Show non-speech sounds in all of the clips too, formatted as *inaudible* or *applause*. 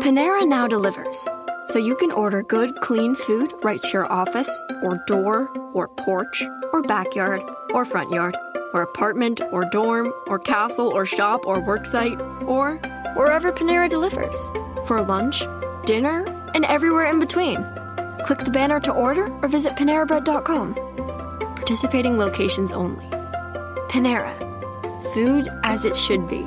Panera now delivers, so you can order good, clean food right to your office, or door, or porch, or backyard, or front yard, or apartment, or dorm, or castle, or shop, or worksite, or wherever Panera delivers. For lunch, dinner, and everywhere in between. Click the banner to order or visit PaneraBread.com. Participating locations only. Panera. Food as it should be.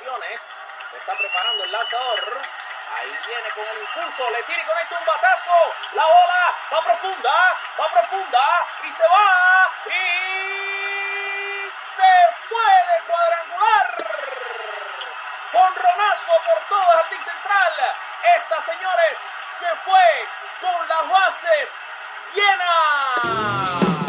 Está preparando el lanzador. Ahí viene con el impulso. Le tira y conecta un batazo. La bola va profunda. Va profunda. Y se va. Y se puede cuadrangular. Conronazo por todo el jardín central. Esta, señores, se fue con las bases llenas.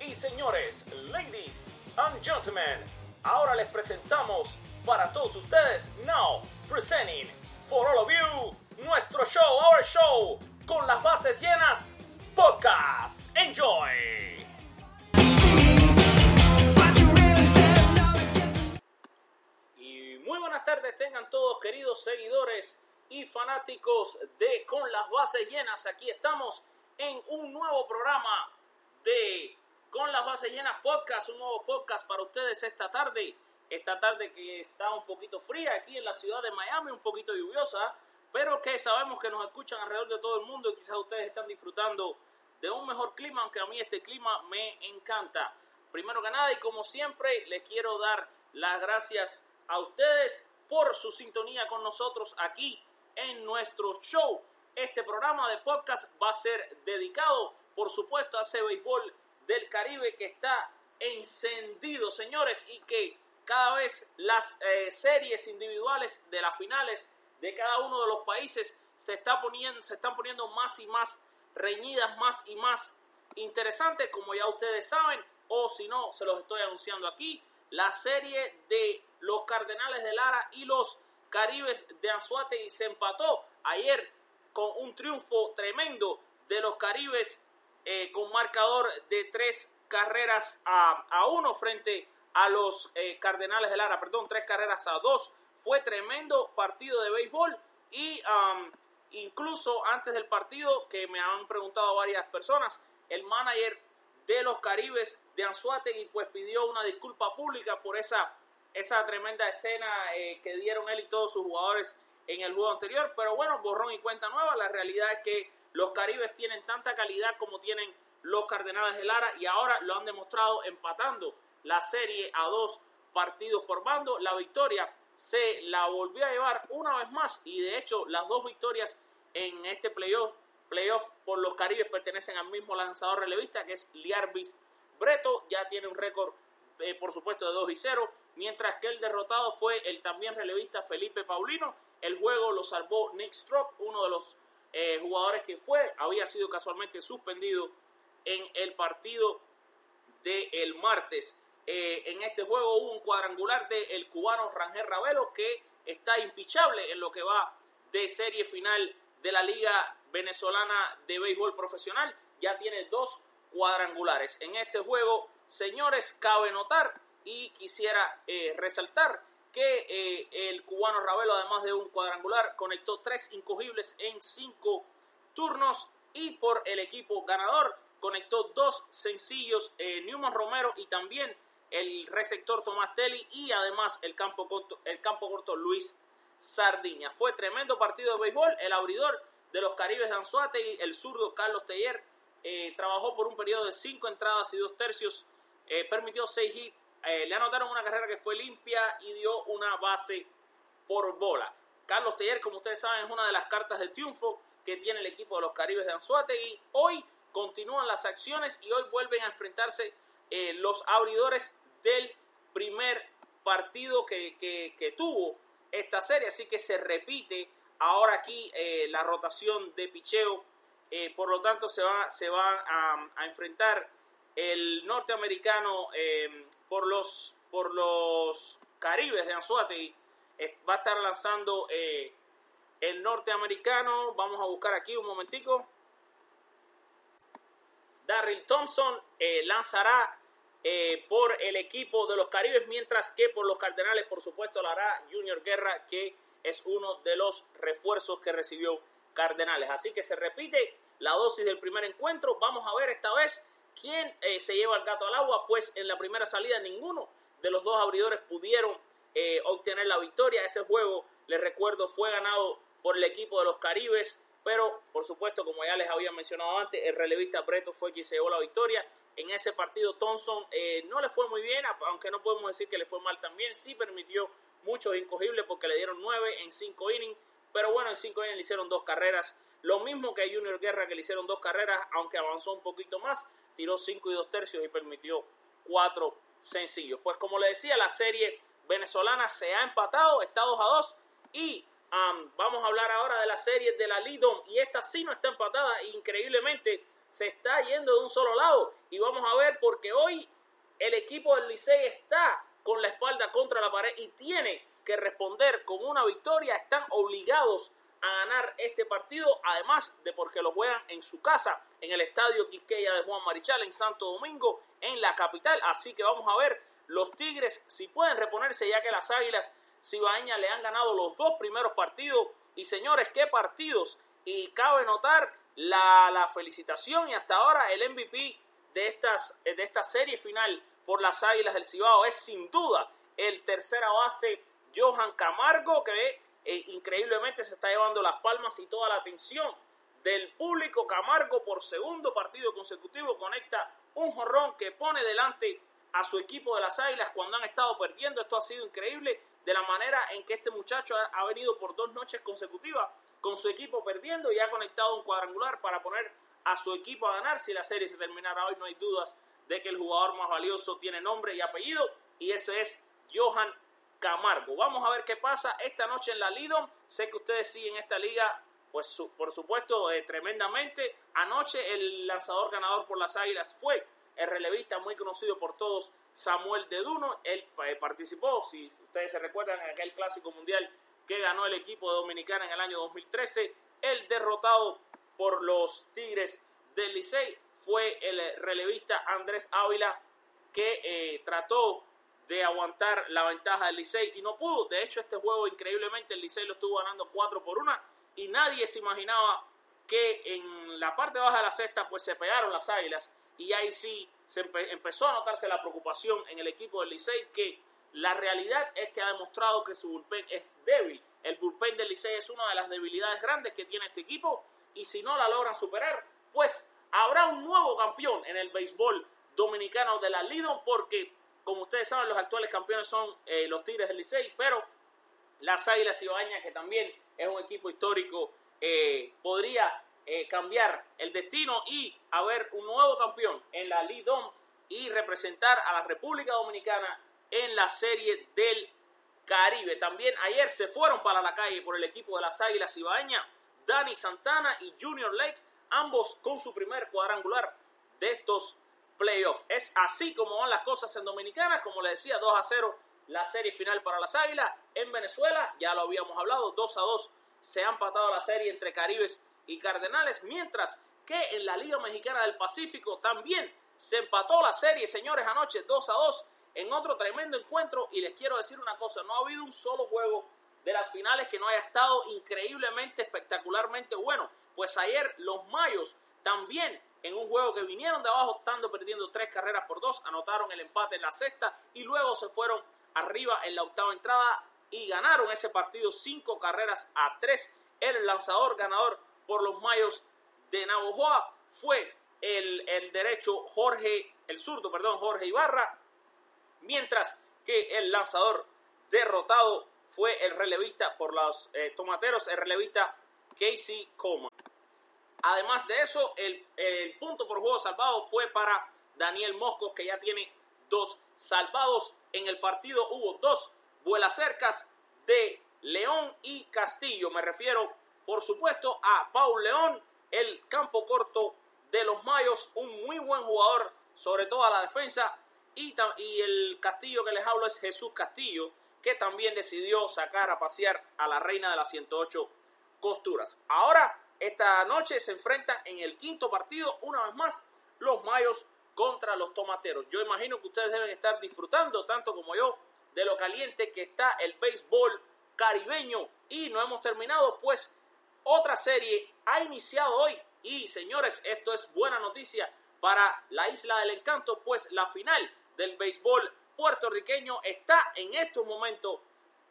Y señores, ladies and gentlemen, ahora les presentamos para todos ustedes, now presenting for all of you, nuestro show, our show, con las bases llenas, podcast. Enjoy. Y muy buenas tardes tengan todos queridos seguidores y fanáticos de Con las bases llenas. Aquí estamos en un nuevo programa de Con las bases llenas podcast, un nuevo podcast para ustedes esta tarde. Esta tarde que está un poquito fría aquí en la ciudad de Miami, un poquito lluviosa, pero que sabemos que nos escuchan alrededor de todo el mundo y quizás ustedes están disfrutando de un mejor clima, aunque a mí este clima me encanta. Primero que nada y como siempre les quiero dar las gracias a ustedes por su sintonía con nosotros aquí en nuestro show. Este programa de podcast va a ser dedicado, por supuesto, a ese béisbol del Caribe que está encendido, señores, y que cada vez las eh, series individuales de las finales de cada uno de los países se, está poniendo, se están poniendo más y más reñidas, más y más interesantes, como ya ustedes saben, o si no, se los estoy anunciando aquí, la serie de los Cardenales de Lara y los Caribes de Anzuategui se empató ayer con un triunfo tremendo de los Caribes eh, con marcador de tres carreras a, a uno frente a los eh, Cardenales de Lara, perdón, tres carreras a dos. Fue tremendo partido de béisbol y um, incluso antes del partido, que me han preguntado varias personas, el manager de los Caribes de Anzuategui pues pidió una disculpa pública por esa, esa tremenda escena eh, que dieron él y todos sus jugadores en el juego anterior, pero bueno, borrón y cuenta nueva, la realidad es que los Caribes tienen tanta calidad como tienen los Cardenales de Lara y ahora lo han demostrado empatando la serie a dos partidos por bando, la victoria se la volvió a llevar una vez más y de hecho las dos victorias en este playoff playoff por los Caribes pertenecen al mismo lanzador relevista que es Liarbis Breto, ya tiene un récord eh, por supuesto de 2 y 0, mientras que el derrotado fue el también relevista Felipe Paulino, el juego lo salvó Nick Strock, uno de los eh, jugadores que fue, había sido casualmente suspendido en el partido del el martes. Eh, en este juego hubo un cuadrangular del el cubano Rangel Ravelo que está impichable en lo que va de serie final de la Liga Venezolana de Béisbol Profesional. Ya tiene dos cuadrangulares. En este juego, señores, cabe notar y quisiera eh, resaltar que eh, el cubano Ravelo, además de un cuadrangular, conectó tres incogibles en cinco turnos y por el equipo ganador conectó dos sencillos eh, Newman Romero y también el receptor Tomás Telly y además el campo corto, el campo corto Luis Sardiña. Fue tremendo partido de béisbol. El abridor de los Caribes de Anzuategui, el zurdo Carlos Teller, eh, trabajó por un periodo de cinco entradas y dos tercios, permitió seis hits, eh, le anotaron una carrera que fue limpia y dio una base por bola. Carlos Teller, como ustedes saben, es una de las cartas de triunfo que tiene el equipo de los Caribes de Anzuategui. Hoy continúan las acciones y hoy vuelven a enfrentarse eh, los abridores del primer partido que, que, tuvo esta serie. Así que se repite ahora aquí eh, la rotación de picheo. Por lo tanto, se va, se va a, enfrentar el norteamericano por, los, por los Caribes de Anzuategui. va a estar lanzando el norteamericano. Vamos a buscar aquí un momentico. Darryl Thompson eh, lanzará eh, por el equipo de los Caribes, mientras que por los Cardenales, por supuesto, lo hará Junior Guerra, que es uno de los refuerzos que recibió Cardenales. Así que se repite la dosis del primer encuentro. Vamos a ver esta vez quién eh, se lleva el gato al agua, pues en la primera salida ninguno de los dos abridores pudieron obtener la victoria. Ese juego, les recuerdo, fue ganado por el equipo de los Caribes, pero por supuesto, como ya les había mencionado antes, el relevista Breto fue quien se llevó la victoria. En ese partido Thompson eh, no le fue muy bien, aunque no podemos decir que le fue mal también, sí permitió muchos incogibles porque le dieron nueve en cinco innings, pero bueno, en cinco innings le hicieron dos carreras, lo mismo que Junior Guerra que le hicieron dos carreras, aunque avanzó un poquito más, tiró cinco y dos tercios y permitió cuatro sencillos. Pues como le decía, la serie venezolana se ha empatado, está 2 a 2 y vamos a hablar ahora de la serie de la Lidom y esta sí no está empatada, increíblemente se está yendo de un solo lado y vamos a ver porque hoy el equipo del Licey está con la espalda contra la pared y tiene que responder con una victoria, están obligados a ganar este partido, además de porque lo juegan en su casa, en el estadio Quisqueya de Juan Marichal, en Santo Domingo, en la capital. Así que vamos a ver los Tigres si pueden reponerse, ya que las Águilas Cibaeña le han ganado los dos primeros partidos. Y señores, qué partidos. Y cabe notar la, felicitación y hasta ahora el MVP de, estas, de esta serie final por las Águilas del Cibao es sin duda el tercera base Johan Camargo, que eh, increíblemente se está llevando las palmas y toda la atención del público. Camargo por segundo partido consecutivo conecta un jorrón que pone delante a su equipo de las Águilas cuando han estado perdiendo. Esto ha sido increíble de la manera en que este muchacho ha, venido por dos noches consecutivas con su equipo perdiendo y ha conectado un cuadrangular para poner a su equipo a ganar. Si la serie se terminara hoy, no hay dudas de que el jugador más valioso tiene nombre y apellido y ese es Johan Camargo. Vamos a ver qué pasa esta noche en la Lidom. Sé que ustedes siguen esta liga, pues por supuesto, eh, tremendamente. Anoche el lanzador ganador por las Águilas fue el relevista muy conocido por todos, Samuel Deduno. Él eh, participó, si ustedes se recuerdan, en aquel clásico mundial que ganó el equipo de Dominicana en el año 2013. El derrotado por los Tigres del Licey fue el relevista Andrés Ávila que eh, trató de aguantar la ventaja del Licey y no pudo. De hecho, este juego increíblemente el Licey lo estuvo ganando 4 por 1 y nadie se imaginaba que en la parte baja de la cesta pues se pegaron las águilas y ahí sí empezó a notarse la preocupación en el equipo del Licey que la realidad es que ha demostrado que su bullpen es débil. El bullpen del Licey es una de las debilidades grandes que tiene este equipo y si no la logran superar, pues habrá un nuevo campeón en el béisbol dominicano de la Lidon porque como ustedes saben los actuales campeones son eh, los Tigres del Licey, pero las Águilas Ibañas que también es un equipo histórico eh, podría eh, cambiar el destino y haber un nuevo campeón en la Lidom y representar a la República Dominicana en la serie del Caribe. También ayer se fueron para la calle por el equipo de las Águilas Ibaeña, Dani Santana y Junior Lake, ambos con su primer cuadrangular de estos playoffs. Es así como van las cosas en Dominicana, como le decía, 2 a 0 la serie final para las Águilas. En Venezuela, ya lo habíamos hablado, 2 a 2 se ha empatado la serie entre Caribes y Cardenales, mientras que en la Liga Mexicana del Pacífico también se empató la serie, señores, anoche 2 a 2 en otro tremendo encuentro y les quiero decir una cosa, no ha habido un solo juego de las finales que no haya estado increíblemente, espectacularmente bueno, pues ayer los Mayos también en un juego que vinieron de abajo estando perdiendo tres carreras por dos, anotaron el empate en la sexta y luego se fueron arriba en la octava entrada y ganaron ese partido cinco carreras a tres. El lanzador ganador por los Mayos de Navojoa fue el, derecho Jorge, el zurdo, perdón, Jorge Ibarra, mientras que el lanzador derrotado fue el relevista por los eh, tomateros, el relevista Casey Coleman. Además de eso, el, punto por juego salvado fue para Daniel Moscos, que ya tiene dos salvados. En el partido hubo dos vuelas cercas de León y Castillo. Me refiero, por supuesto, a Paul León, el campo corto de los Mayos, un muy buen jugador, sobre todo a la defensa. Y, y el Castillo que les hablo es Jesús Castillo, que también decidió sacar a pasear a la reina de las 108 costuras. Ahora, esta noche se enfrentan en el quinto partido, una vez más, los Mayos contra los Tomateros. Yo imagino que ustedes deben estar disfrutando, tanto como yo, de lo caliente que está el béisbol caribeño. Y no hemos terminado, pues otra serie ha iniciado hoy. Y señores, esto es buena noticia para la Isla del Encanto, pues la final del béisbol puertorriqueño está en estos momentos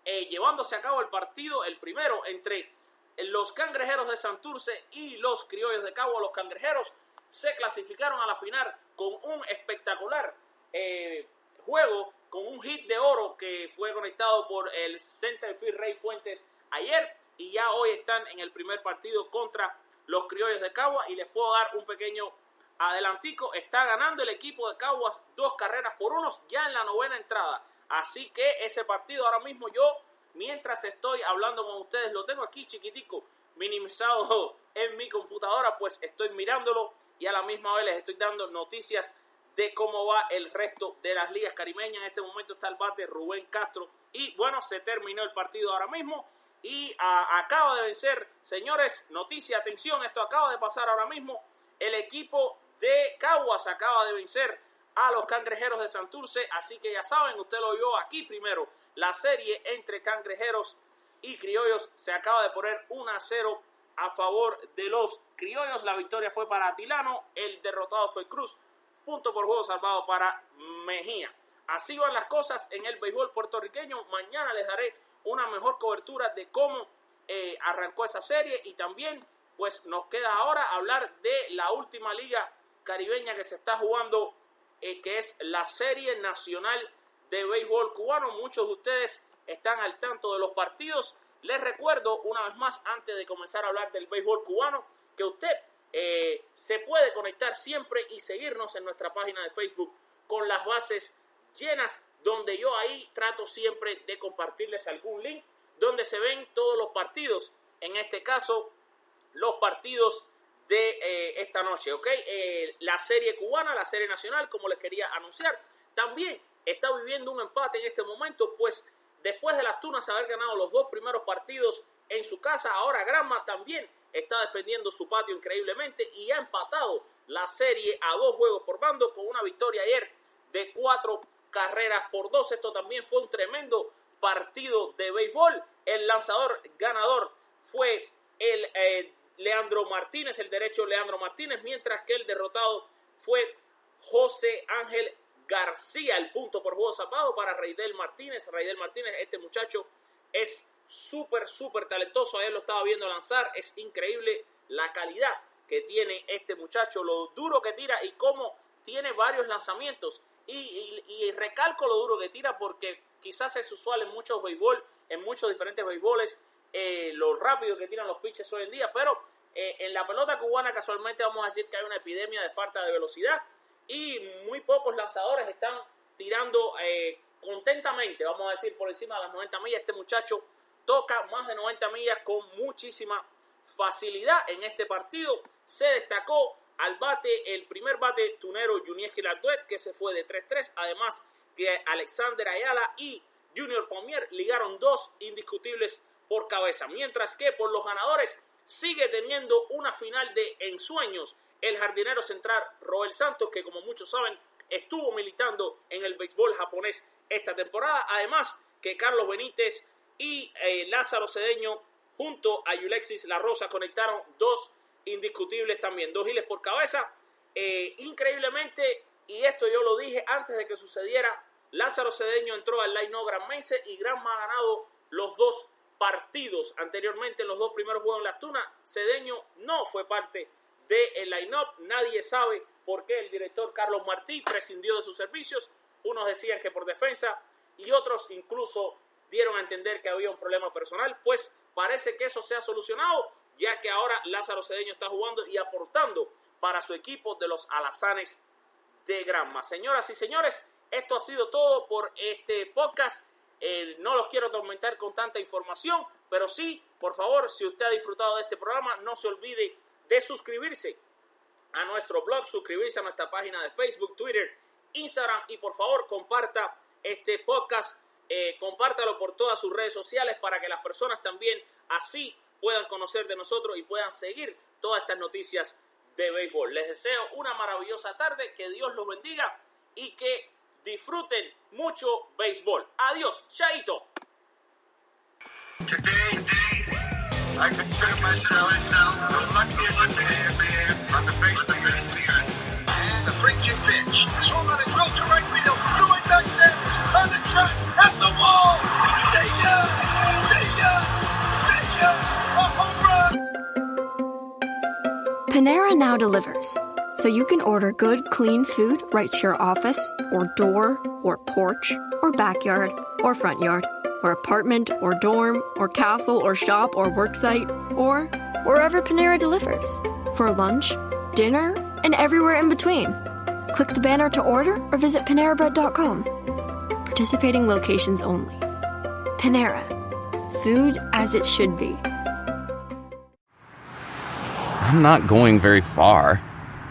eh, llevándose a cabo el partido, el primero entre los cangrejeros de Santurce y los criollos de Cabo. Los cangrejeros se clasificaron a la final con un espectacular eh, juego, con un hit de oro que fue conectado por el centerfield Rey Fuentes ayer y ya hoy están en el primer partido contra los criollos de Caguas y les puedo dar un pequeño adelantico. Está ganando el equipo de Caguas dos carreras por unos ya en la novena entrada. Así que ese partido ahora mismo yo, mientras estoy hablando con ustedes, lo tengo aquí chiquitico, minimizado *laughs* en mi computadora, pues estoy mirándolo y a la misma vez les estoy dando noticias de cómo va el resto de las ligas caribeñas. En este momento está el bate Rubén Castro y bueno, se terminó el partido ahora mismo y acaba de vencer, señores, noticia, atención, esto acaba de pasar ahora mismo, el equipo de Caguas acaba de vencer a los cangrejeros de Santurce, así que ya saben, usted lo vio aquí primero, la serie entre cangrejeros y criollos se acaba de poner 1 a 0 a favor de los criollos, la victoria fue para Atilano, el derrotado fue Cruz, punto por juego salvado para Mejía. Así van las cosas en el béisbol puertorriqueño, mañana les daré una mejor cobertura de cómo eh, arrancó esa serie. Y también pues nos queda ahora hablar de la última liga caribeña que se está jugando eh, que es la serie nacional de béisbol cubano. Muchos de ustedes están al tanto de los partidos. Les recuerdo una vez más antes de comenzar a hablar del béisbol cubano que usted eh, se puede conectar siempre y seguirnos en nuestra página de Facebook con las bases llenas donde yo ahí trato siempre de compartirles algún link donde se ven todos los partidos, en este caso los partidos de eh, esta noche, ¿ok? Eh, la serie cubana, la serie nacional, como les quería anunciar, también está viviendo un empate en este momento, pues después de las Tunas haber ganado los dos primeros partidos en su casa, ahora Granma también está defendiendo su patio increíblemente y ha empatado la serie a dos juegos por bando con una victoria ayer de cuatro carreras por dos. Esto también fue un tremendo partido de béisbol. El lanzador ganador fue el eh, Leandro Martínez, el derecho Leandro Martínez, mientras que el derrotado fue José Ángel García. El punto por juego zapado para Reidel Martínez. Reidel Martínez, este muchacho es súper, súper talentoso. Ayer lo estaba viendo lanzar. Es increíble la calidad que tiene este muchacho, lo duro que tira y cómo tiene varios lanzamientos y, recalco lo duro que tira porque quizás es usual en muchos béisbol, en muchos diferentes béisboles, eh, lo rápido que tiran los pitches hoy en día, pero eh, en la pelota cubana casualmente vamos a decir que hay una epidemia de falta de velocidad y muy pocos lanzadores están tirando eh, contentamente, vamos a decir, por encima de las 90 millas. Este muchacho toca más de 90 millas con muchísima facilidad en este partido. Se destacó al bate, el primer bate tunero Junior Gilarduet, que se fue de 3-3. Además que Alexander Ayala y Junior Pomier ligaron dos indiscutibles por cabeza. Mientras que por los ganadores sigue teniendo una final de ensueños el jardinero central Roel Santos, que como muchos saben estuvo militando en el béisbol japonés esta temporada. Además que Carlos Benítez y eh, Lázaro Cedeño junto a Yulexis La Rosa conectaron dos indiscutibles también. Dos giles por cabeza. Eh, increíblemente, y esto yo lo dije antes de que sucediera, Lázaro Cedeño entró al line-up Gran Mense y Granma ha ganado los dos partidos. Anteriormente, en los dos primeros juegos en la Tuna, Cedeño no fue parte del line-up. Nadie sabe por qué el director Carlos Martí prescindió de sus servicios. Unos decían que por defensa y otros incluso dieron a entender que había un problema personal. Pues parece que eso se ha solucionado ya que ahora Lázaro Cedeño está jugando y aportando para su equipo de los Alazanes de Granma. Señoras y señores, esto ha sido todo por este podcast. Eh, no los quiero atormentar con tanta información, pero sí, por favor, si usted ha disfrutado de este programa, no se olvide de suscribirse a nuestro blog, suscribirse a nuestra página de Facebook, Twitter, Instagram y por favor comparta este podcast, eh, compártalo por todas sus redes sociales para que las personas también así puedan conocer de nosotros y puedan seguir todas estas noticias de béisbol. Les deseo una maravillosa tarde, que Dios los bendiga y que disfruten mucho béisbol. Adiós, chaito. Panera now delivers so you can order good, clean food right to your office, or door, or porch, or backyard, or front yard, or apartment, or dorm, or castle, or shop, or worksite, or wherever Panera delivers. For lunch, dinner, and everywhere in between. Click the banner to order or visit PaneraBread.com. Participating locations only. Panera. Food as it should be. I'm not going very far.